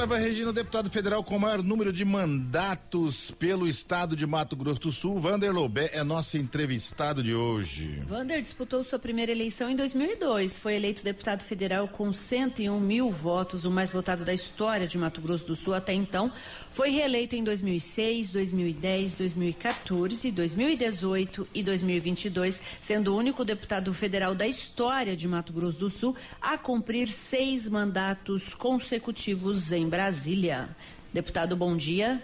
Eva Regina, deputado federal com maior número de mandatos pelo estado de Mato Grosso do Sul. Vander Lobé é nosso entrevistado de hoje. Vander disputou sua primeira eleição em 2002. Foi eleito deputado federal com 101 mil votos, o mais votado da história de Mato Grosso do Sul até então. Foi reeleito em 2006, 2010, 2014, 2018 e 2022, sendo o único deputado federal da história de Mato Grosso do Sul a cumprir seis mandatos consecutivos em Brasília. Deputado, bom dia.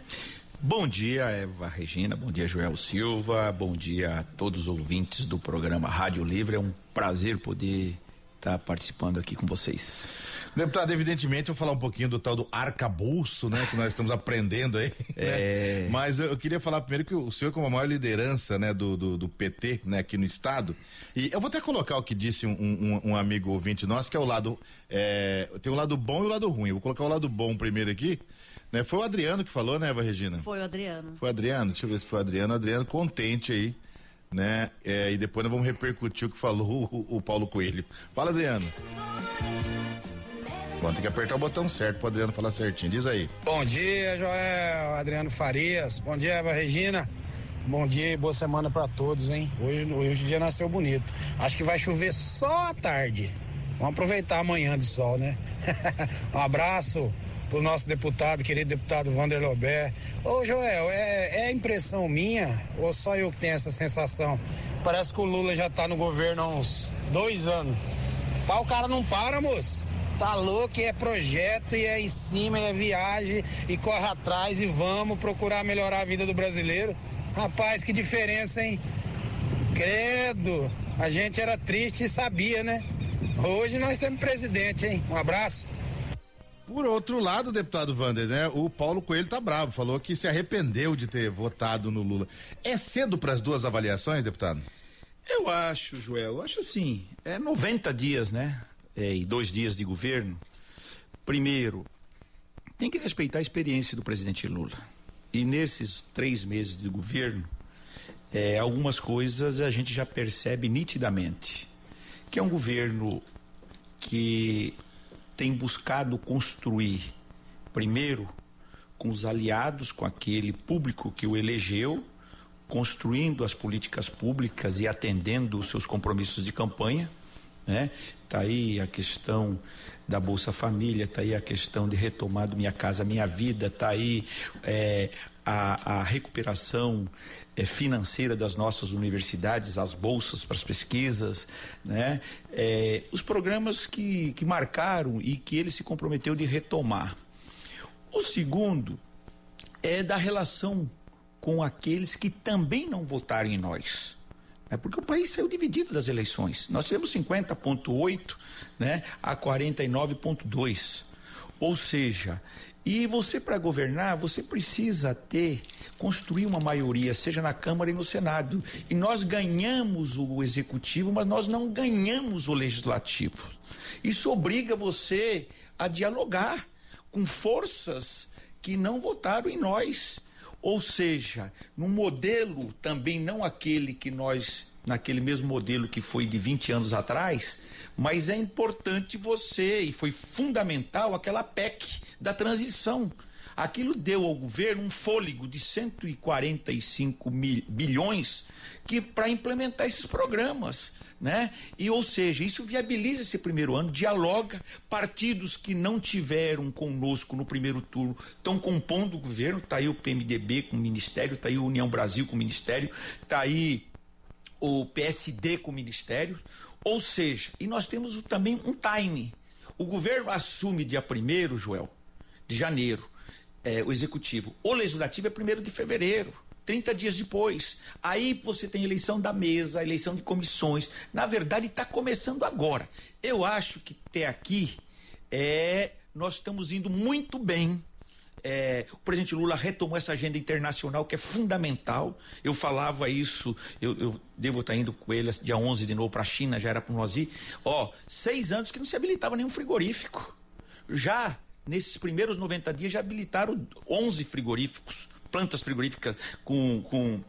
Bom dia, Eva Regina. Bom dia, Joel Silva. Bom dia a todos os ouvintes do programa Rádio Livre. É um prazer poder estar participando aqui com vocês. Deputado, evidentemente, eu vou falar um pouquinho do tal do arcabouço, né? Que nós estamos aprendendo aí. Né? É... Mas eu, eu, queria falar primeiro que o senhor, como a maior liderança né, do, do, do, PT né, aqui no Estado, e eu vou até colocar o que disse um, um, um amigo ouvinte nosso, que é o lado. É, tem o lado bom e o lado ruim. Eu vou colocar o lado bom primeiro aqui. Né? Foi o Adriano que falou, né, Eva Regina? Foi o Adriano. Foi o Adriano, deixa eu ver se foi o Adriano. Adriano contente aí né? É, e depois nós vamos repercutir o que falou o, o Paulo Coelho. Fala, Adriano. Bom, tem que apertar o botão certo pro Adriano falar certinho. Diz aí. Bom dia, Joel, Adriano Farias. Bom dia, Eva Regina. Bom dia e boa semana para todos, hein? Hoje, hoje o dia nasceu bonito. Acho que vai chover só à tarde. Vamos aproveitar amanhã de sol, né? um abraço pro nosso deputado, querido deputado Vander Lobé. Ô Joel, é, é impressão minha ou só eu que tenho essa sensação? Parece que o Lula já tá no governo há uns dois anos. Pá, o cara não para, moço. Tá louco, é projeto e é em cima, e é viagem e corre atrás e vamos procurar melhorar a vida do brasileiro. Rapaz, que diferença, hein? Credo, a gente era triste e sabia, né? Hoje nós temos presidente, hein? Um abraço. Por outro lado, deputado Vander, né? O Paulo Coelho tá bravo, falou que se arrependeu de ter votado no Lula. É cedo para as duas avaliações, deputado? Eu acho, Joel, eu acho assim, é 90 dias, né? é, e dois dias de governo, primeiro, tem que respeitar a experiência do presidente Lula. E nesses três meses de governo, é, algumas coisas a gente já percebe nitidamente. Que é um governo que tem buscado construir, primeiro, com os aliados, com aquele público que o elegeu, construindo as políticas públicas e atendendo os seus compromissos de campanha né? Tá aí a questão da Bolsa Família, está aí a questão de retomar do Minha Casa Minha Vida, está aí é, a, a, recuperação é, financeira das nossas universidades, as bolsas para as pesquisas, né? É, os programas que, que marcaram e que ele se comprometeu de retomar. O segundo é da relação com aqueles que também não votaram em nós. É porque o país saiu dividido das eleições. Nós tivemos 50,8 né, a 49,2. Ou seja, e você para governar, você precisa ter, construir uma maioria, seja na Câmara e no Senado. E nós ganhamos o executivo, mas nós não ganhamos o legislativo. Isso obriga você a dialogar com forças que não votaram em nós. Ou seja, num modelo também não aquele que nós, naquele mesmo modelo que foi de 20 anos atrás, mas é importante você, e foi fundamental aquela PEC da transição. Aquilo deu ao governo um fôlego de 145 mil, bilhões que para implementar esses programas né? E ou seja, isso viabiliza esse primeiro ano, dialoga partidos que não tiveram conosco no primeiro turno, estão compondo o governo, tá aí o PMDB com o ministério, tá aí o União Brasil com o ministério, tá aí o PSD com o ministério, ou seja, e nós temos também um time. O governo assume dia 1 Joel, de janeiro, é, o executivo. O legislativo é 1 de fevereiro. 30 dias depois. Aí você tem eleição da mesa, eleição de comissões. Na verdade, está começando agora. Eu acho que até aqui é, nós estamos indo muito bem. É, o presidente Lula retomou essa agenda internacional que é fundamental. Eu falava isso, eu, eu devo estar indo com ele dia 11 de novo para a China, já era para nós ir. Ó, seis anos que não se habilitava nenhum frigorífico. Já nesses primeiros 90 dias já habilitaram 11 frigoríficos plantas frigoríficas com, com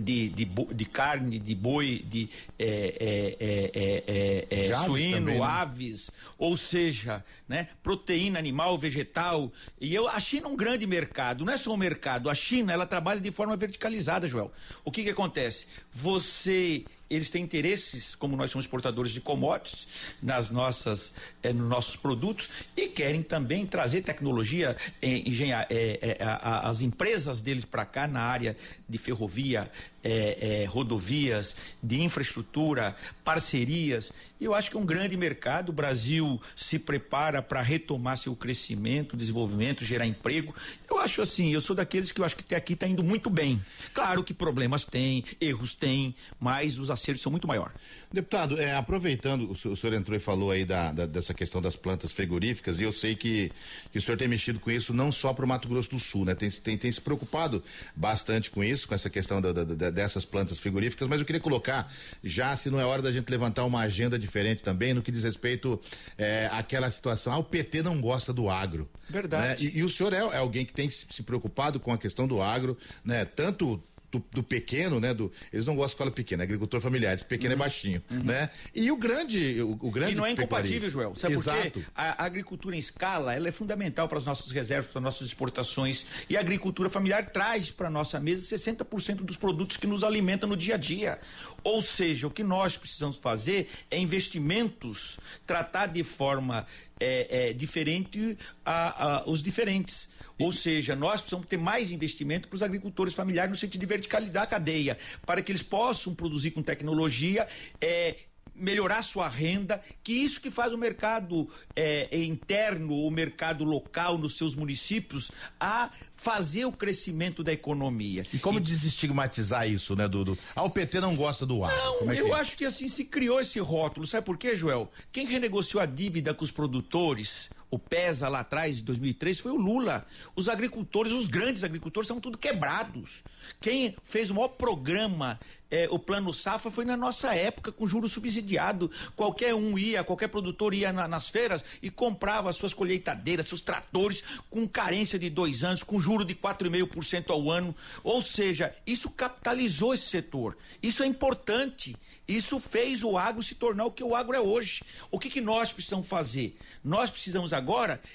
de, de, de, carne, de boi, de é, é, é, é suíno, também, né? aves, ou seja, né, proteína animal, vegetal. E eu, a China é um grande mercado, não é só um mercado. A China ela trabalha de forma verticalizada, Joel. O que, que acontece? Você eles têm interesses, como nós somos exportadores de commodities nas nossas, eh, nos nossos produtos e querem também trazer tecnologia, eh, engenhar, eh, eh as empresas deles para cá na área de ferrovia, é, é, rodovias, de infraestrutura, parcerias. Eu acho que é um grande mercado. O Brasil se prepara para retomar seu crescimento, desenvolvimento, gerar emprego. Eu acho assim, eu sou daqueles que eu acho que até aqui está indo muito bem. Claro que problemas tem, erros tem, mas os acertos são muito maiores. Deputado, é, aproveitando, o senhor, o senhor, entrou e falou aí da, da, dessa questão das plantas frigoríficas, e eu sei que, que o senhor tem mexido com isso não só para o Mato Grosso do Sul, né? Tem, tem, tem se preocupado bastante com isso, com essa questão da, da, dessas plantas frigoríficas, mas eu queria colocar, já se não é hora da gente levantar uma agenda diferente também, no que diz respeito é, àquela situação, ah, o PT não gosta do agro. Verdade. Né? E, e, o senhor é, é alguém que tem se preocupado com a questão do agro, né? Tanto do, do, pequeno, né? Do, eles não gostam de escola pequena, agricultor familiar, esse pequeno é uhum. é baixinho, uhum. né? E o grande, o, o, grande. E não é incompatível, Joel. Sabe Exato. por quê? A, a agricultura em escala, ela é fundamental para as nossas reservas, para nossas exportações. E a agricultura familiar traz para nossa mesa 60% dos produtos que nos alimentam no dia a dia. Ou seja, o que nós precisamos fazer é investimentos, tratar de forma é, é, diferente a, a, os diferentes. Ou seja, nós precisamos ter mais investimento para os agricultores familiares no sentido de verticalidade da cadeia, para que eles possam produzir com tecnologia, é, melhorar sua renda, que isso que faz o mercado é, interno, o mercado local nos seus municípios, a fazer o crescimento da economia. E como e... desestigmatizar isso, né, Dudu? Ah, o PT não gosta do ar. Não, é eu é? acho que assim se criou esse rótulo. Sabe por quê, Joel? Quem renegociou a dívida com os produtores, o PESA lá atrás, em 2003, foi o Lula. Os agricultores, os grandes agricultores, são tudo quebrados. Quem fez o maior programa é, o plano Safra foi na nossa época, com juro subsidiado. Qualquer um ia, qualquer produtor ia na, nas feiras e comprava suas colheitadeiras, seus tratores, com carência de dois anos, com juro de 4,5% ao ano. Ou seja, isso capitalizou esse setor. Isso é importante. Isso fez o agro se tornar o que o agro é hoje. O que, que nós precisamos fazer? Nós precisamos agora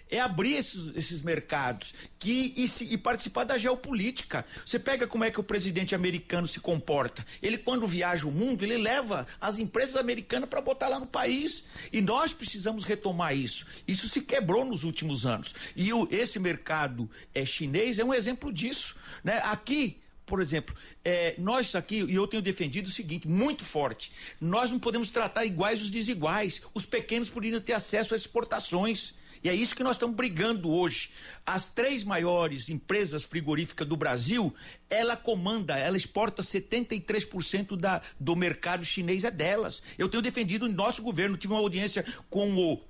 é abrir esses, esses mercados que, e, se, e participar da geopolítica. Você pega como é que o presidente americano se comporta. Ele, quando viaja o mundo, ele leva as empresas americanas para botar lá no país. E nós precisamos retomar isso. Isso se quebrou nos últimos anos. E o, esse mercado é, chinês é um exemplo disso. Né? Aqui, por exemplo, é, nós aqui, e eu tenho defendido o seguinte, muito forte, nós não podemos tratar iguais os desiguais. Os pequenos poderiam ter acesso a exportações. E é isso que nós estamos brigando hoje. As três maiores empresas frigoríficas do Brasil, ela comanda, ela exporta 73% da, do mercado chinês é delas. Eu tenho defendido o nosso governo, tive uma audiência com o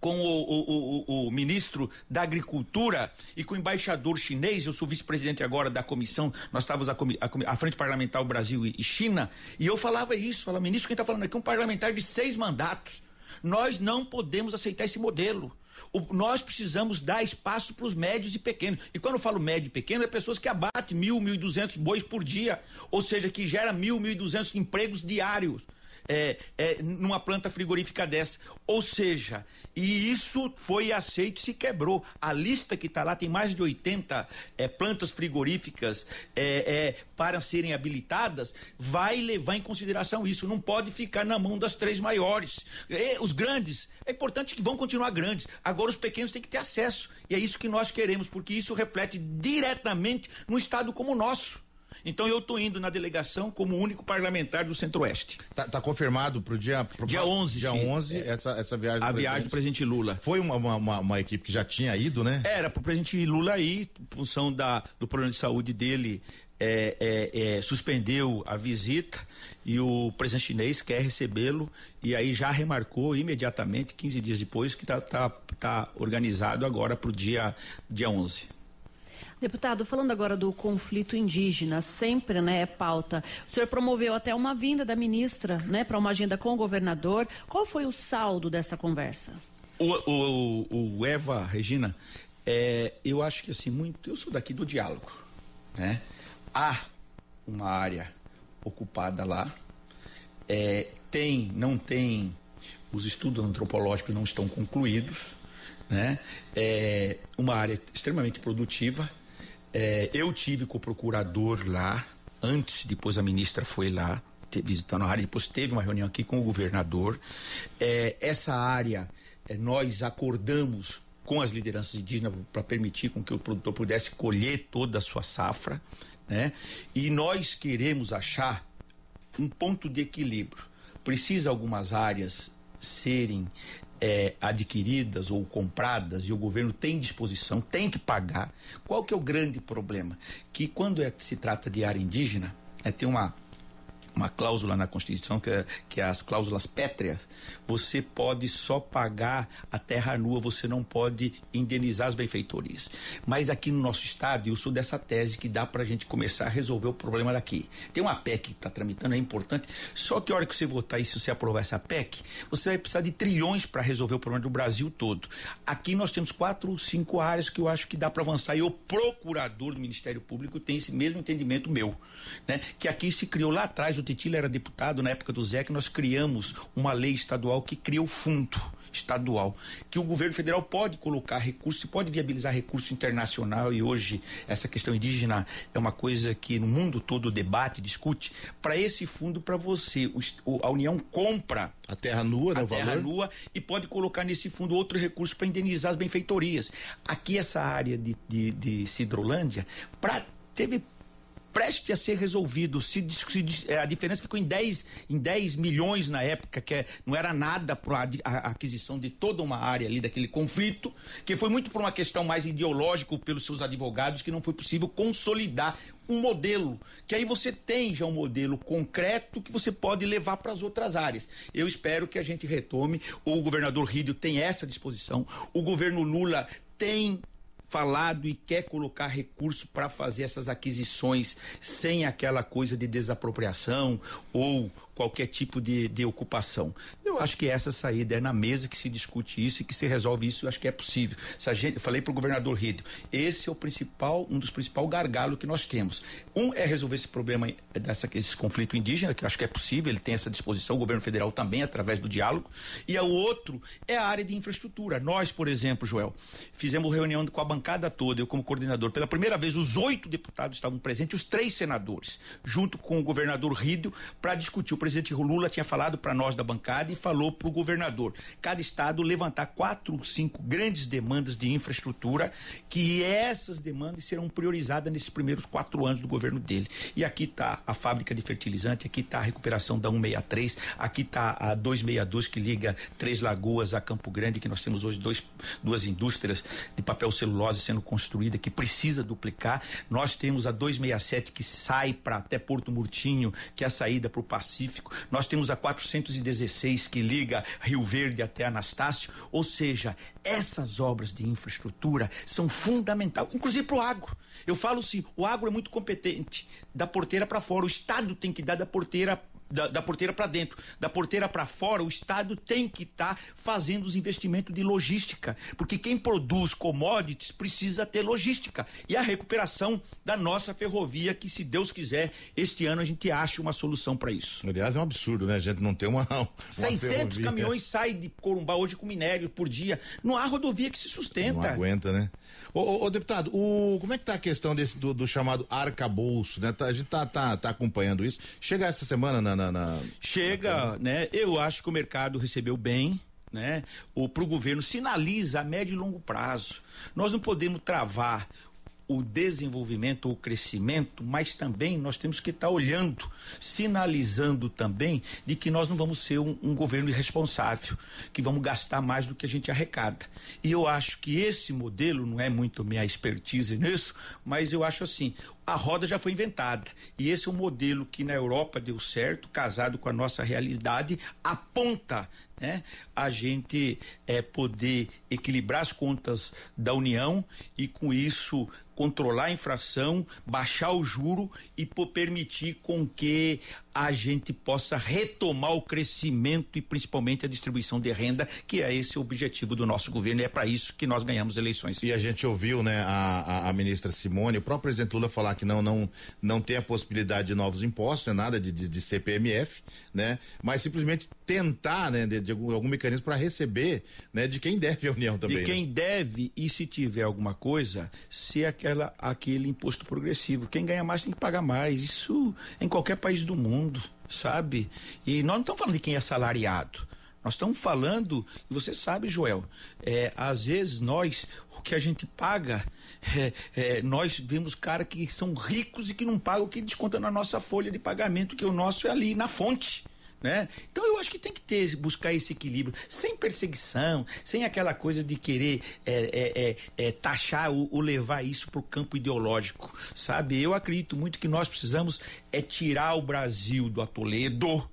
com o, o, o, o, ministro da Agricultura e com o embaixador chinês, eu sou vice-presidente agora da comissão, nós estávamos à, Frente Parlamentar Brasil e, e, China, e eu falava isso, falava, ministro, quem está falando aqui é um parlamentar de seis mandatos. Nós não podemos aceitar esse modelo. O, nós precisamos dar espaço para os médios e pequenos. E quando eu falo médio e pequeno, é pessoas que abatem mil, mil e duzentos bois por dia. Ou seja, que gera mil, mil e duzentos empregos diários é, é, numa planta frigorífica dessa. Ou seja, e isso foi aceito e se quebrou. A lista que está lá tem mais de 80 é, plantas frigoríficas é, é, para serem habilitadas, vai levar em consideração isso. Não pode ficar na mão das três maiores. E, os grandes, é importante que vão continuar grandes. Agora os pequenos têm que ter acesso. E é isso que nós queremos, porque isso reflete diretamente no estado como o nosso. Então eu estou indo na delegação como único parlamentar do Centro-Oeste. Tá, tá confirmado para o dia... Pro, dia 11. Dia 11, é, essa, essa viagem A do viagem do presidente Lula. Foi uma, uma, uma, equipe que já tinha ido, né? Era, para o presidente Lula ir, em função da, do problema de saúde dele, é, é, é, suspendeu a visita e o presidente chinês quer recebê-lo e aí já remarcou imediatamente, 15 dias depois, que está tá, tá organizado agora para o dia, dia 11. Deputado, falando agora do conflito indígena, sempre né, é pauta. O senhor promoveu até uma vinda da ministra né, para uma agenda com o governador. Qual foi o saldo dessa conversa? O, o, o Eva, Regina, é, eu acho que assim, muito. Eu sou daqui do diálogo. né? Há uma área ocupada lá, é, tem, não tem, os estudos antropológicos não estão concluídos, né? É uma área extremamente produtiva. É, eu tive com o procurador lá, antes, depois a ministra foi lá visitando a área, depois teve uma reunião aqui com o governador. É, essa área, é, nós acordamos com as lideranças indígenas para permitir com que o produtor pudesse colher toda a sua safra, né? E nós queremos achar um ponto de equilíbrio. Precisa algumas áreas serem é, adquiridas ou compradas e o governo tem disposição, tem que pagar. Qual que é o grande problema? Que quando é, se trata de área indígena, é, tem uma uma cláusula na Constituição, que é, que é as cláusulas pétreas, você pode só pagar a terra nua, você não pode indenizar as benfeitorias. Mas aqui no nosso estado, eu sou dessa tese que dá para a gente começar a resolver o problema daqui. Tem uma PEC que está tramitando, é importante, só que a hora que você votar e se você aprovar essa PEC, você vai precisar de trilhões para resolver o problema do Brasil todo. Aqui nós temos quatro, cinco áreas que eu acho que dá para avançar e o procurador do Ministério Público tem esse mesmo entendimento meu, né? Que aqui se criou lá atrás o Tetila era deputado na época do Zé, que nós criamos uma lei estadual que cria o fundo estadual, que o governo federal pode colocar recursos, pode viabilizar recurso internacional e hoje essa questão indígena é uma coisa que no mundo todo debate, discute, para esse fundo para você, o, a União compra a terra nua, né, a terra valor? nua e pode colocar nesse fundo outro recurso para indenizar as benfeitorias. Aqui essa área de, de, de Cidrolândia, pra, teve preste a ser resolvido. Se, se, a diferença ficou em 10, em 10 milhões na época, que é, não era nada para a, aquisição de toda uma área ali daquele conflito, que foi muito por uma questão mais ideológica pelos seus advogados, que não foi possível consolidar um modelo, que aí você tem já um modelo concreto que você pode levar para as outras áreas. Eu espero que a gente retome, o governador Rídio tem essa disposição, o governo Lula tem falado e quer colocar recurso para fazer essas aquisições sem aquela coisa de desapropriação ou qualquer tipo de, de ocupação. Eu acho que essa saída é na mesa que se discute isso e que se resolve isso, eu acho que é possível. Se a gente, eu falei para o governador Rídio, esse é o principal, um dos principais gargalos que nós temos. Um é resolver esse problema dessa esse conflito indígena, que eu acho que é possível, ele tem essa disposição, o governo federal também através do diálogo, e o outro é a área de infraestrutura. Nós, por exemplo, Joel, fizemos reunião com a bancada toda, eu como coordenador, pela primeira vez os oito deputados estavam presentes, os três senadores, junto com o governador Rídio, para discutir o presidente Lula tinha falado para nós da bancada e falou para o governador. Cada estado levantar quatro, cinco grandes demandas de infraestrutura, que essas demandas serão priorizadas nesses primeiros quatro anos do governo dele. E aqui está a fábrica de fertilizante, aqui está a recuperação da 163, aqui está a 262 que liga Três Lagoas a Campo Grande, que nós temos hoje dois, duas indústrias de papel celulose sendo construída, que precisa duplicar. Nós temos a 267 que sai para até Porto Murtinho, que é a saída para o Pacífico nós temos a 416 que liga Rio Verde até Anastácio, ou seja, essas obras de infraestrutura são fundamentais, inclusive para o agro. Eu falo assim, o agro é muito competente, da porteira para fora, o Estado tem que dar da porteira da, da porteira para dentro, da porteira para fora, o Estado tem que estar tá fazendo os investimentos de logística, porque quem produz commodities precisa ter logística e a recuperação da nossa ferrovia, que se Deus quiser, este ano a gente acha uma solução para isso. Aliás, é um absurdo, né? A gente não tem uma. uma 600 ferrovia. caminhões saem de Corumbá hoje com minério por dia. Não há rodovia que se sustenta. Não aguenta, né? Ô, ô, ô deputado, o, como é que tá a questão desse, do, do chamado arcabouço, né? Tá, a gente tá, tá, tá acompanhando isso. Chega essa semana na, na, na Chega, na... né? Eu acho que o mercado recebeu bem, né? O pro governo sinaliza a médio e longo prazo. Nós não podemos travar o desenvolvimento, o crescimento, mas também nós temos que estar tá olhando, sinalizando também de que nós não vamos ser um, um, governo irresponsável, que vamos gastar mais do que a gente arrecada. E eu acho que esse modelo não é muito minha expertise nisso, mas eu acho assim, a roda já foi inventada. E esse é um modelo que na Europa deu certo, casado com a nossa realidade, aponta né, a gente é, poder equilibrar as contas da União e com isso controlar a infração, baixar o juro e permitir com que a gente possa retomar o crescimento e principalmente a distribuição de renda, que é esse o objetivo do nosso governo e é para isso que nós ganhamos eleições. E a gente ouviu, né, a, a, a, ministra Simone, o próprio presidente Lula falar que não não não tem a possibilidade de novos impostos, é nada de, de, de CPMF, né, mas simplesmente tentar, né, de, de algum, algum, mecanismo para receber, né, de quem deve a União também. De quem né? deve e se tiver alguma coisa, se aquela aquele imposto progressivo, quem ganha mais tem que pagar mais. Isso em qualquer país do mundo mundo, sabe? E nós não estamos falando de quem é salariado. Nós estamos falando, e você sabe, Joel, é, às vezes nós, o que a gente paga, é, é, nós vemos caras que são ricos e que não pagam o que desconta na nossa folha de pagamento, que o nosso é ali na fonte. Né? Então eu acho que tem que ter, buscar esse equilíbrio, sem perseguição, sem aquela coisa de querer é, é, é, é taxar ou, ou, levar isso para o campo ideológico, sabe? Eu acredito muito que nós precisamos é tirar o Brasil do atoledo,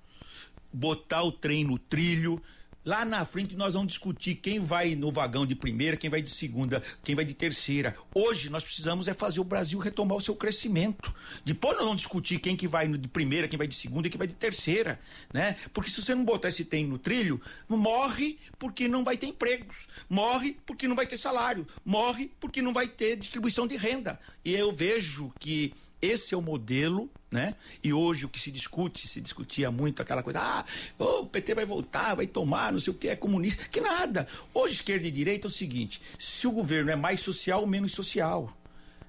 botar o trem no trilho, Lá na frente nós vamos discutir quem vai no vagão de primeira, quem vai de segunda, quem vai de terceira. Hoje nós precisamos é fazer o Brasil retomar o seu crescimento. Depois nós vamos discutir quem que vai de primeira, quem vai de segunda e quem vai de terceira, né? Porque se você não botar esse trem no trilho, morre porque não vai ter empregos, morre porque não vai ter salário, morre porque não vai ter distribuição de renda. E eu vejo que esse é o modelo, né? E hoje o que se discute, se discutia muito aquela coisa, ah, oh, o PT vai voltar, vai tomar, não sei o que, é comunista. Que nada. Hoje, esquerda e direita é o seguinte: se o governo é mais social menos social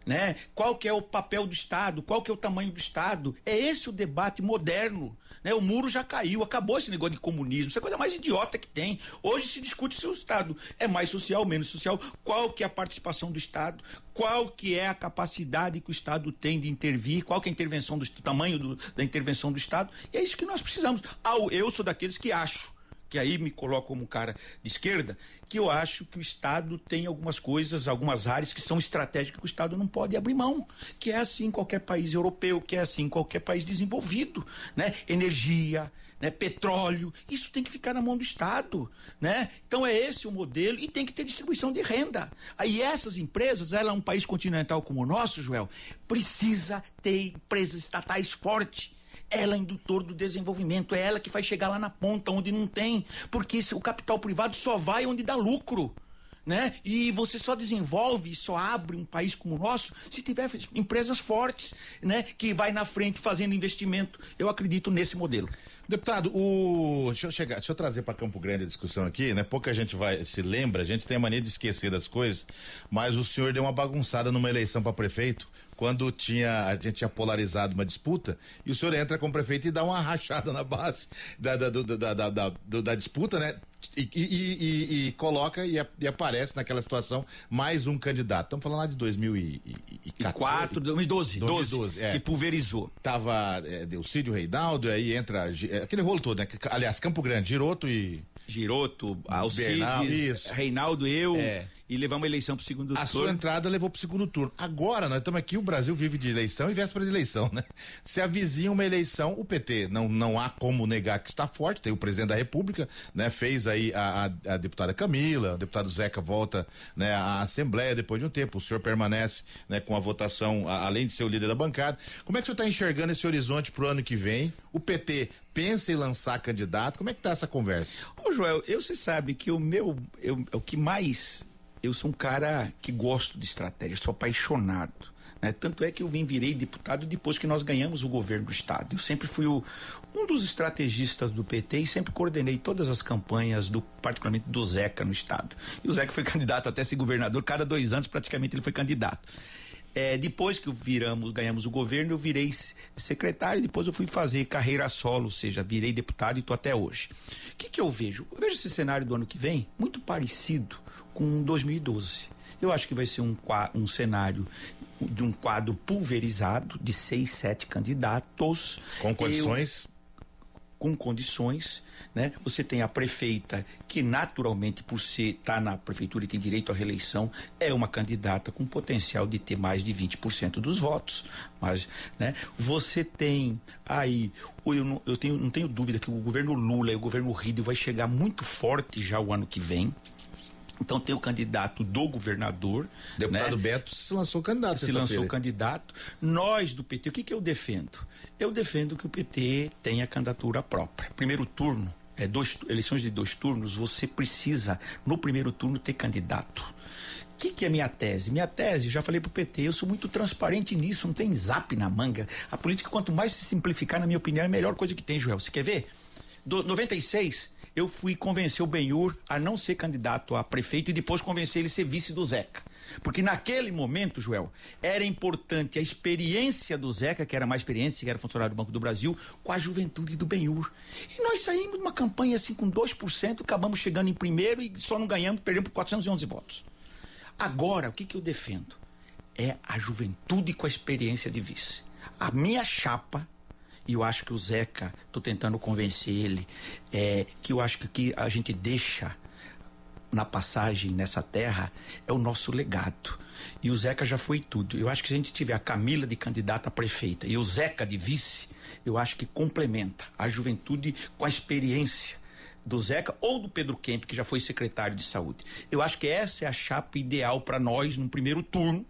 né? Qual que é o papel do Estado? Qual que é o tamanho do Estado? É esse o debate moderno, né? O muro já caiu, acabou esse negócio de comunismo, isso é a coisa mais idiota que tem. Hoje se discute se o Estado é mais social, menos social, qual que é a participação do Estado, qual que é a capacidade que o Estado tem de intervir, qual que é a intervenção do tamanho do, da intervenção do Estado. E é isso que nós precisamos. eu sou daqueles que acho que aí me coloco como um cara de esquerda, que eu acho que o Estado tem algumas coisas, algumas áreas que são estratégicas que o Estado não pode abrir mão, que é assim em qualquer país europeu, que é assim em qualquer país desenvolvido, né? Energia, né? petróleo, isso tem que ficar na mão do Estado, né? Então é esse o modelo e tem que ter distribuição de renda. Aí essas empresas, ela é um país continental como o nosso, Joel, precisa ter empresas estatais fortes ela é indutor do desenvolvimento, é ela que vai chegar lá na ponta onde não tem, porque o capital privado só vai onde dá lucro. Né? E você só desenvolve, só abre um país como o nosso se tiver empresas fortes, né? Que vai na frente fazendo investimento. Eu acredito nesse modelo. Deputado, o deixa eu chegar, deixa eu trazer para Campo Grande a discussão aqui, né? Pouca gente vai se lembra, a gente tem a mania de esquecer das coisas, mas o senhor deu uma bagunçada numa eleição para prefeito quando tinha a gente tinha polarizado uma disputa e o senhor entra como prefeito e dá uma rachada na base da, da, da, da, da, da disputa, né? E, e, e, e coloca e, aparece naquela situação mais um candidato. Estamos falando lá de 2004, 2012, 2012 é. que pulverizou. Tava é, o Cídio Reinaldo, aí entra é, aquele rolo todo, né? Aliás, Campo Grande, Giroto e Giroto, Alcides, Reinaldo, eu. É e levar uma eleição para o segundo a turno. A sua entrada levou para o segundo turno. Agora, nós estamos aqui, o Brasil vive de eleição e véspera de eleição, né? Se avizinha uma eleição, o PT não, não há como negar que está forte, tem o presidente da República, né? Fez aí a, a, a deputada Camila, o deputado Zeca volta né, à Assembleia depois de um tempo, o senhor permanece né, com a votação, a, além de ser o líder da bancada. Como é que o senhor está enxergando esse horizonte para o ano que vem? O PT pensa em lançar candidato? Como é que está essa conversa? Ô Joel, eu você sabe que o meu, eu, o que mais eu sou um cara que gosto de estratégia, sou apaixonado. Né? Tanto é que eu vim virei deputado depois que nós ganhamos o governo do estado. Eu sempre fui o, um dos estrategistas do PT e sempre coordenei todas as campanhas, do, particularmente do Zeca no estado. E o Zeca foi candidato até ser governador, cada dois anos praticamente ele foi candidato. É, depois que viramos, ganhamos o governo, eu virei secretário, depois eu fui fazer carreira solo, ou seja, virei deputado e estou até hoje. O que, que eu vejo? Eu vejo esse cenário do ano que vem muito parecido com 2012. Eu acho que vai ser um, um cenário de um quadro pulverizado de seis, sete candidatos. Com condições? Eu, com condições, né? Você tem a prefeita que naturalmente por ser tá na prefeitura e tem direito à reeleição, é uma candidata com potencial de ter mais de 20% dos votos, mas, né? Você tem aí, eu não, eu tenho, não tenho dúvida que o governo Lula e o governo Rio vai chegar muito forte já o ano que vem, Então tem o candidato do governador. Deputado né? Beto se lançou candidato. Se lançou candidato. Nós do PT, o que, que eu defendo? Eu defendo que o PT tenha candidatura própria. Primeiro turno, é, dois, eleições de dois turnos, você precisa, no primeiro turno, ter candidato. O que, que, é minha tese? Minha tese, já falei pro PT, eu sou muito transparente nisso, não tem zap na manga. A política, quanto mais se simplificar, na minha opinião, é a melhor coisa que tem, Joel. Você quer ver? Do 96, eu fui convencer o Benhur a não ser candidato a prefeito e depois convencer ele a ser vice do Zeca. Porque naquele momento, Joel, era importante a experiência do Zeca, que era mais experiente, que era funcionário do Banco do Brasil, com a juventude do Benhur. E nós saímos de uma campanha assim com 2%, acabamos chegando em primeiro e só não ganhamos, perdemos por 411 votos. Agora, o que, que eu defendo? É a juventude com a experiência de vice. A minha chapa e eu acho que o Zeca, estou tentando convencer ele, é, que eu acho que que a gente deixa na passagem nessa terra é o nosso legado. E o Zeca já foi tudo. Eu acho que se a gente tiver a Camila de candidata a prefeita e o Zeca de vice, eu acho que complementa a juventude com a experiência do Zeca ou do Pedro Kemp, que já foi secretário de saúde. Eu acho que essa é a chapa ideal para nós no primeiro turno,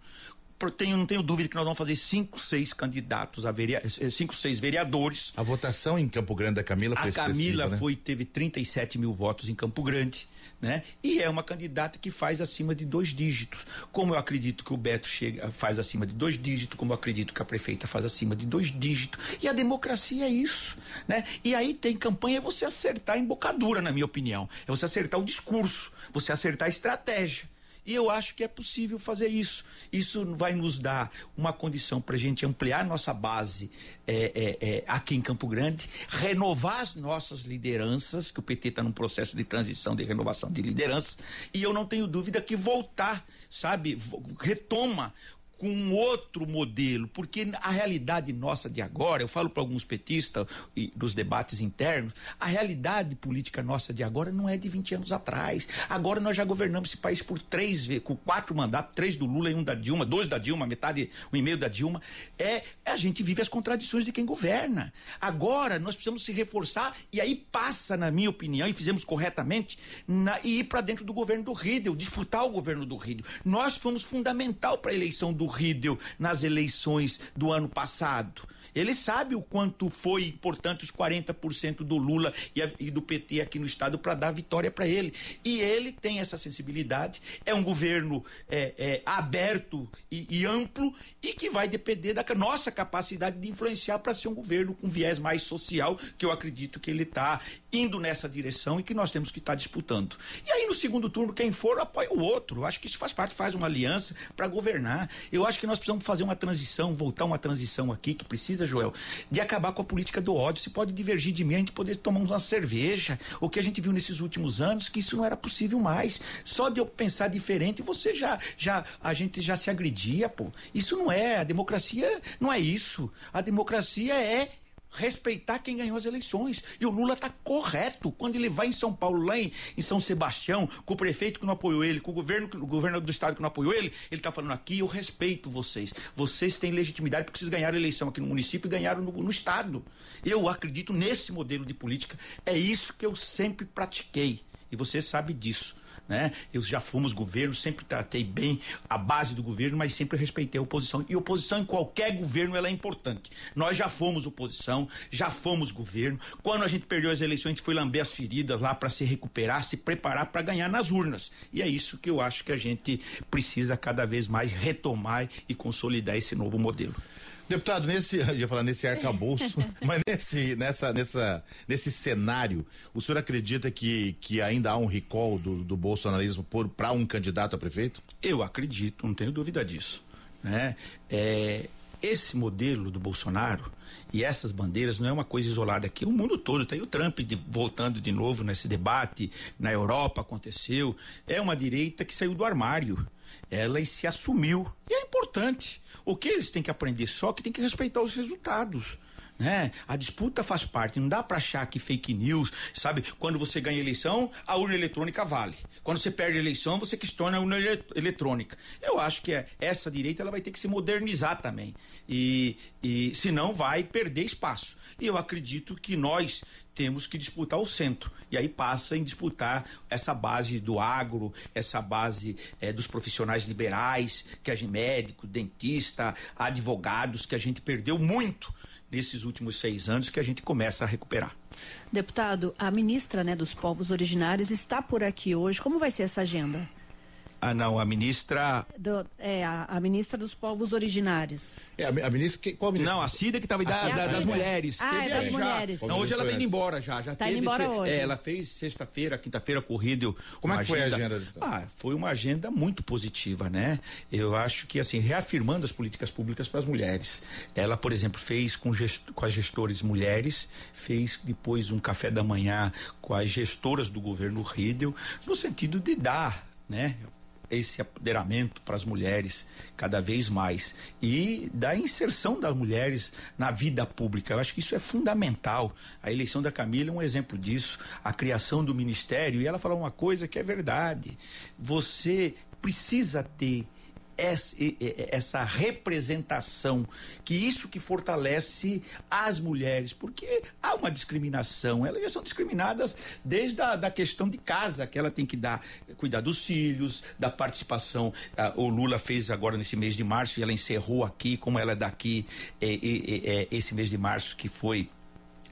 tenho, não tenho dúvida que nós vamos fazer cinco, seis candidatos a vereadores, eh, cinco, seis vereadores. A votação em Campo Grande da Camila foi A Camila né? foi, teve 37 mil votos em Campo Grande, né? E é uma candidata que faz acima de dois dígitos. Como eu acredito que o Beto chega, faz acima de dois dígitos, como eu acredito que a prefeita faz acima de dois dígitos. E a democracia é isso, né? E aí tem campanha é você acertar a embocadura, na minha opinião. É você acertar o discurso, você acertar a estratégia. E eu acho que é possível fazer isso. Isso vai nos dar uma condição para a gente ampliar nossa base é, é, é, aqui em Campo Grande, renovar as nossas lideranças, que o PT está num processo de transição, de renovação de lideranças, e eu não tenho dúvida que voltar, sabe, retoma com outro modelo, porque a realidade nossa de agora, eu falo para alguns petistas e dos debates internos, a realidade política nossa de agora não é de 20 anos atrás. Agora nós já governamos esse país por três com quatro mandatos, três do Lula e um da Dilma, dois da Dilma, metade, um e meio da Dilma. É, a gente vive as contradições de quem governa. Agora nós precisamos se reforçar e aí passa, na minha opinião, e fizemos corretamente, na, e ir para dentro do governo do Rídel, disputar o governo do Rídel. Nós fomos fundamental para a eleição do Riedel nas eleições do ano passado. Ele sabe o quanto foi importante os 40% do Lula e, a, e, do PT aqui no estado para dar vitória para ele. E ele tem essa sensibilidade. É um governo é, é, aberto e, e, amplo e que vai depender da nossa capacidade de influenciar para ser um governo com viés mais social, que eu acredito que ele está indo nessa direção e que nós temos que estar tá disputando. E aí no segundo turno, quem for apoia o outro. Eu acho que isso faz parte, faz uma aliança para governar. Eu acho que nós precisamos fazer uma transição, voltar uma transição aqui que precisa Joel, de acabar com a política do ódio. Se pode divergir de mim, a gente poder tomar uma cerveja. O que a gente viu nesses últimos anos, que isso não era possível mais. Só de eu pensar diferente, você já, já, a gente já se agredia, pô. Isso não é, a democracia não é isso. A democracia é respeitar quem ganhou as eleições. E o Lula está correto. Quando ele vai em São Paulo, lá em, em, São Sebastião, com o prefeito que não apoiou ele, com o governo, o governo do estado que não apoiou ele, ele está falando aqui, eu respeito vocês. Vocês têm legitimidade porque vocês ganharam a eleição aqui no município e ganharam no, no estado. Eu acredito nesse modelo de política. É isso que eu sempre pratiquei. E você sabe disso né? Eu já fomos governo, sempre tratei bem a base do governo, mas sempre respeitei a oposição. E oposição em qualquer governo ela é importante. Nós já fomos oposição, já fomos governo. Quando a gente perdeu as eleições, a gente foi lamber as feridas lá para se recuperar, se preparar para ganhar nas urnas. E é isso que eu acho que a gente precisa cada vez mais retomar e consolidar esse novo modelo. Deputado, nesse, eu ia falar nesse arcabouço, mas nesse, nessa, nessa, nesse cenário, o senhor acredita que, que ainda há um recall do, do bolsonarismo para um candidato a prefeito? Eu acredito, não tenho dúvida disso. Né? É, esse modelo do Bolsonaro e essas bandeiras não é uma coisa isolada aqui. O mundo todo tem o Trump de, voltando de novo nesse debate. Na Europa aconteceu. É uma direita que saiu do armário. Ela se assumiu. E é importante. O que eles têm que aprender só que tem que respeitar os resultados. Né? A disputa faz parte, não dá para achar que fake news, sabe? Quando você ganha eleição, a urna eletrônica vale. Quando você perde a eleição, você questiona a urna eletrônica. Eu acho que é, essa direita ela vai ter que se modernizar também. E, e senão vai perder espaço. E eu acredito que nós temos que disputar o centro. E aí passa em disputar essa base do agro, essa base é, dos profissionais liberais, que a gente, médico, dentista, advogados, que a gente perdeu muito nesses últimos seis anos, que a gente começa a recuperar. Deputado, a ministra né, dos Povos Originários está por aqui hoje. Como vai ser essa agenda? Ah, não, a ministra. Do, é, a, a, ministra dos povos originários. É, a, a ministra. Que, qual ministra? Não, a Cida que estava da, da, das mulheres. Ah, é das mulheres. Não, hoje ela está indo embora já. já tá teve, indo embora hoje. É, ela fez sexta-feira, quinta-feira corrida. Como é que foi a agenda? Então? Ah, foi uma agenda muito positiva, né? Eu acho que, assim, reafirmando as políticas públicas para as mulheres. Ela, por exemplo, fez com, gest, com as gestores mulheres, fez depois um café da manhã com as gestoras do governo Riedel, no sentido de dar né? Esse apoderamento para as mulheres cada vez mais e da inserção das mulheres na vida pública. Eu acho que isso é fundamental. A eleição da Camila é um exemplo disso, a criação do ministério. E ela falou uma coisa que é verdade. Você precisa ter essa representação, que isso que fortalece as mulheres, porque há uma discriminação, elas já são discriminadas desde a da questão de casa, que ela tem que dar, cuidar dos filhos, da participação, o Lula fez agora nesse mês de março, e ela encerrou aqui, como ela é daqui, é, é, esse mês de março que foi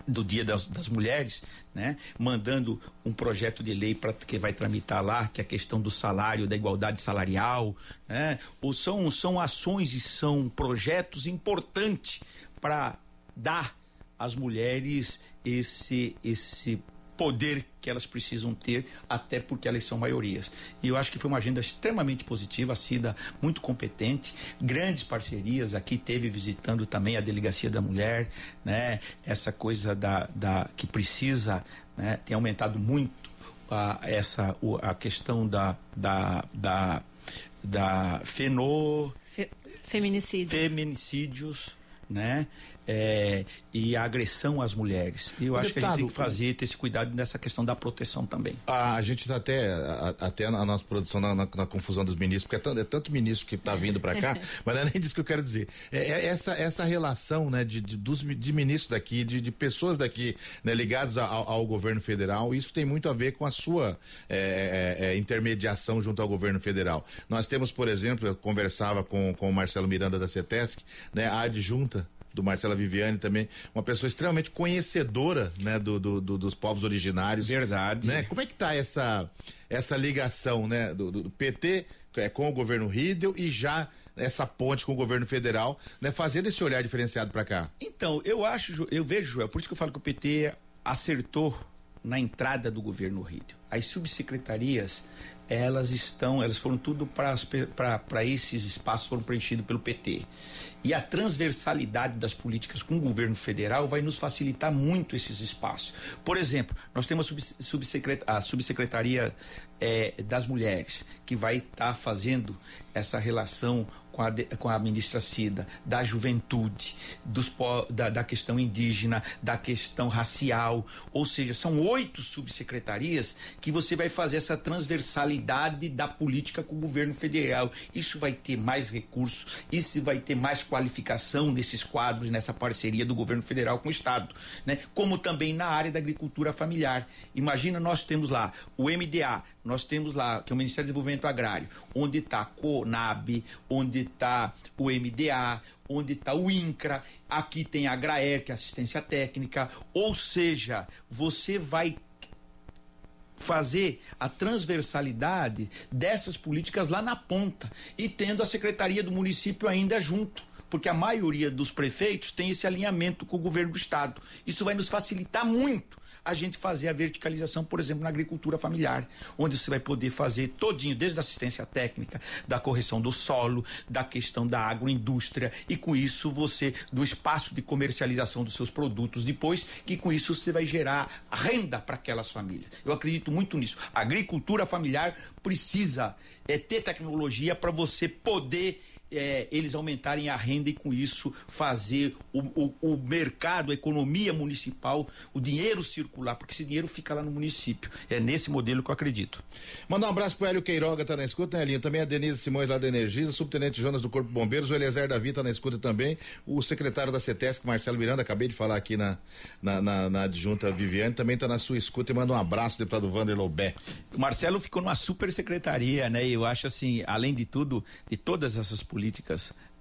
do Dia das, das, Mulheres, né, mandando um projeto de lei para que vai tramitar lá, que é a questão do salário, da igualdade salarial, né, ou são, são ações e são projetos importantes para dar às mulheres esse esse poder que elas precisam ter, até porque elas são maiorias. E eu acho que foi uma agenda extremamente positiva, a Cida muito competente, grandes parcerias, aqui teve visitando também a Delegacia da Mulher, né? Essa coisa da, da que precisa, né? Tem aumentado muito a, essa, a questão da, da, da, da fenô... Fe, feminicídio. Feminicídios, né? É, e a agressão às mulheres. E eu acho Deputado, que a gente tem que fazer, ter esse cuidado nessa questão da proteção também. A, a gente está até, até na nossa produção, na, na, na, confusão dos ministros, porque é tanto, é tanto ministro que está vindo para cá, mas não é nem disso que eu quero dizer. É, é essa, essa relação né, de, de, dos, de ministros daqui, de, de pessoas daqui né, ligadas ao, ao, governo federal, isso tem muito a ver com a sua é, é, é, intermediação junto ao governo federal. Nós temos, por exemplo, eu conversava com, com o Marcelo Miranda da CETESC, né, a adjunta do Marcela Viviane também, uma pessoa extremamente conhecedora, né, do, do, do dos povos originários. Verdade. Né? Como é que tá essa essa ligação, né, do, do PT é, com o governo Riedel e já essa ponte com o governo federal, né, fazendo esse olhar diferenciado para cá? Então, eu acho, eu vejo, Joel, por isso que eu falo que o PT acertou na entrada do governo Riedel. As subsecretarias, elas estão, elas foram tudo para esses espaços foram preenchidos pelo PT. E a transversalidade das políticas com o governo federal vai nos facilitar muito esses espaços. Por exemplo, nós temos a, a subsecretaria é, das mulheres, que vai estar tá fazendo essa relação com a, com a ministra Cida, da juventude, dos, da, da questão indígena, da questão racial. Ou seja, são oito subsecretarias que você vai fazer essa transversalidade da política com o governo federal. Isso vai ter mais recursos, isso vai ter mais qualificação nesses quadros, nessa parceria do governo federal com o Estado. Né? Como também na área da agricultura familiar. Imagina, nós temos lá o MDA, nós temos lá, que é o Ministério do Desenvolvimento Agrário, onde está a CONAB, onde está o MDA, onde está o INCRA, aqui tem a Agraer, que é assistência técnica, ou seja, você vai fazer a transversalidade dessas políticas lá na ponta e tendo a secretaria do município ainda junto porque a maioria dos prefeitos tem esse alinhamento com o governo do estado. Isso vai nos facilitar muito a gente fazer a verticalização, por exemplo, na agricultura familiar, onde você vai poder fazer todinho, desde a assistência técnica, da correção do solo, da questão da agroindústria, e com isso você, do espaço de comercialização dos seus produtos depois, que com isso você vai gerar renda para aquelas famílias. Eu acredito muito nisso. A agricultura familiar precisa é, ter tecnologia para você poder é, eles aumentarem a renda e com isso fazer o, o, o mercado, a economia municipal, o dinheiro circular porque esse dinheiro fica lá no município. É nesse modelo que eu acredito. Mandar um abraço pro Hélio Queiroga, tá na escuta, né, Elinho? Também a Denise Simões lá da Energisa, subtenente Jonas do Corpo Bombeiros, o Eliezer Davi tá na escuta também, o secretário da CETESC, Marcelo Miranda, acabei de falar aqui na, na, na, na adjunta Viviane, também tá na sua escuta e manda um abraço, deputado Vander Lobé. O Marcelo ficou numa super secretaria, né? E eu acho assim, além de tudo, de todas essas políticas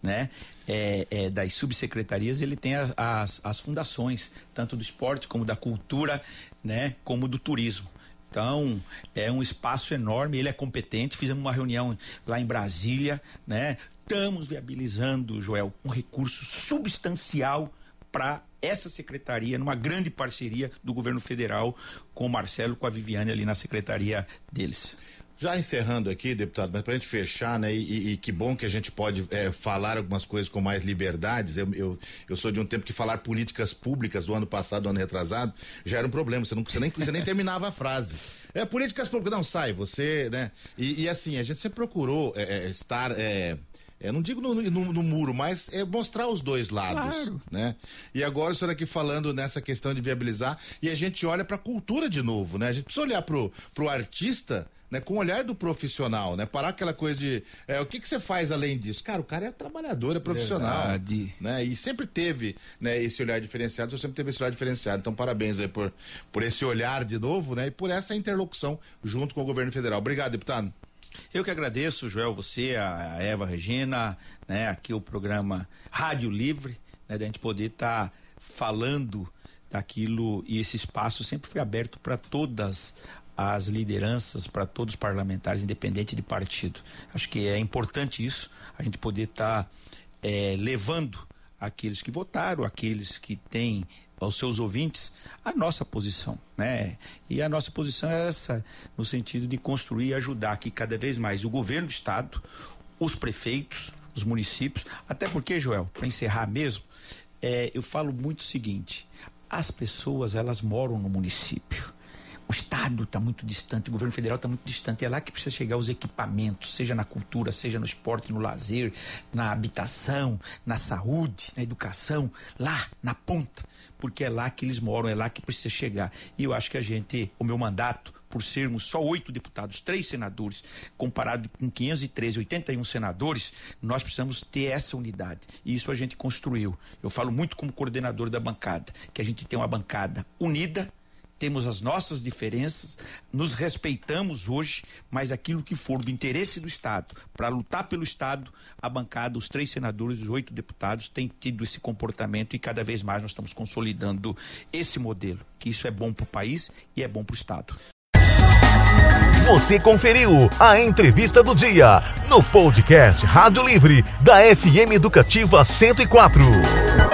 né, é, é, das subsecretarias, ele tem as, as, as, fundações, tanto do esporte como da cultura, né, como do turismo. Então, é um espaço enorme, ele é competente, fizemos uma reunião lá em Brasília, né? Estamos viabilizando, Joel, um recurso substancial para essa secretaria, numa grande parceria do governo federal com o Marcelo, com a Viviane ali na secretaria deles. Já encerrando aqui, deputado, mas para a gente fechar, né? E, e, que bom que a gente pode é, falar algumas coisas com mais liberdades. Eu, eu, eu, sou de um tempo que falar políticas públicas do ano passado, do ano retrasado, já era um problema. Você, não, você, nem, você nem terminava a frase. É, políticas públicas, não sai, você, né? E, e assim, a gente sempre procurou é, é estar. É, eu não digo no, no, no, muro, mas é mostrar os dois lados, claro. né? E agora o senhor aqui falando nessa questão de viabilizar e a gente olha para a cultura de novo, né? A gente precisa olhar pro, pro artista né, com o olhar do profissional, né? Parar aquela coisa de é, o que, que você faz além disso? Cara, o cara é trabalhador, é profissional. Verdade. Né? E sempre teve né, esse olhar diferenciado, você sempre teve esse olhar diferenciado. Então, parabéns aí por, por esse olhar de novo, né? E por essa interlocução junto com o governo federal. Obrigado, deputado. Eu que agradeço, Joel, você, a Eva Regina, né, aqui o programa Rádio Livre, né, da gente poder estar tá falando daquilo e esse espaço sempre foi aberto para todas as lideranças, para todos os parlamentares, independente de partido. Acho que é importante isso, a gente poder estar tá, é, levando aqueles que votaram, aqueles que têm aos seus ouvintes a nossa posição, né? E a nossa posição é essa, no sentido de construir e ajudar que cada vez mais o governo do estado, os prefeitos, os municípios, até porque, Joel, para encerrar mesmo, é, eu falo muito o seguinte: as pessoas elas moram no município. O Estado está muito distante, o governo federal está muito distante. É lá que precisa chegar os equipamentos, seja na cultura, seja no esporte, no lazer, na habitação, na saúde, na educação, lá na ponta, porque é lá que eles moram, é lá que precisa chegar. E eu acho que a gente, o meu mandato, por sermos só oito deputados, três senadores, comparado com 513, 81 senadores, nós precisamos ter essa unidade. E isso a gente construiu. Eu falo muito como coordenador da bancada, que a gente tem uma bancada unida temos as nossas diferenças, nos respeitamos hoje, mas aquilo que for do interesse do Estado, para lutar pelo Estado, a bancada, os três senadores, os oito deputados, têm tido esse comportamento e cada vez mais nós estamos consolidando esse modelo, que isso é bom para o país e é bom para o Estado. Você conferiu a entrevista do dia no podcast Rádio Livre da FM Educativa 104.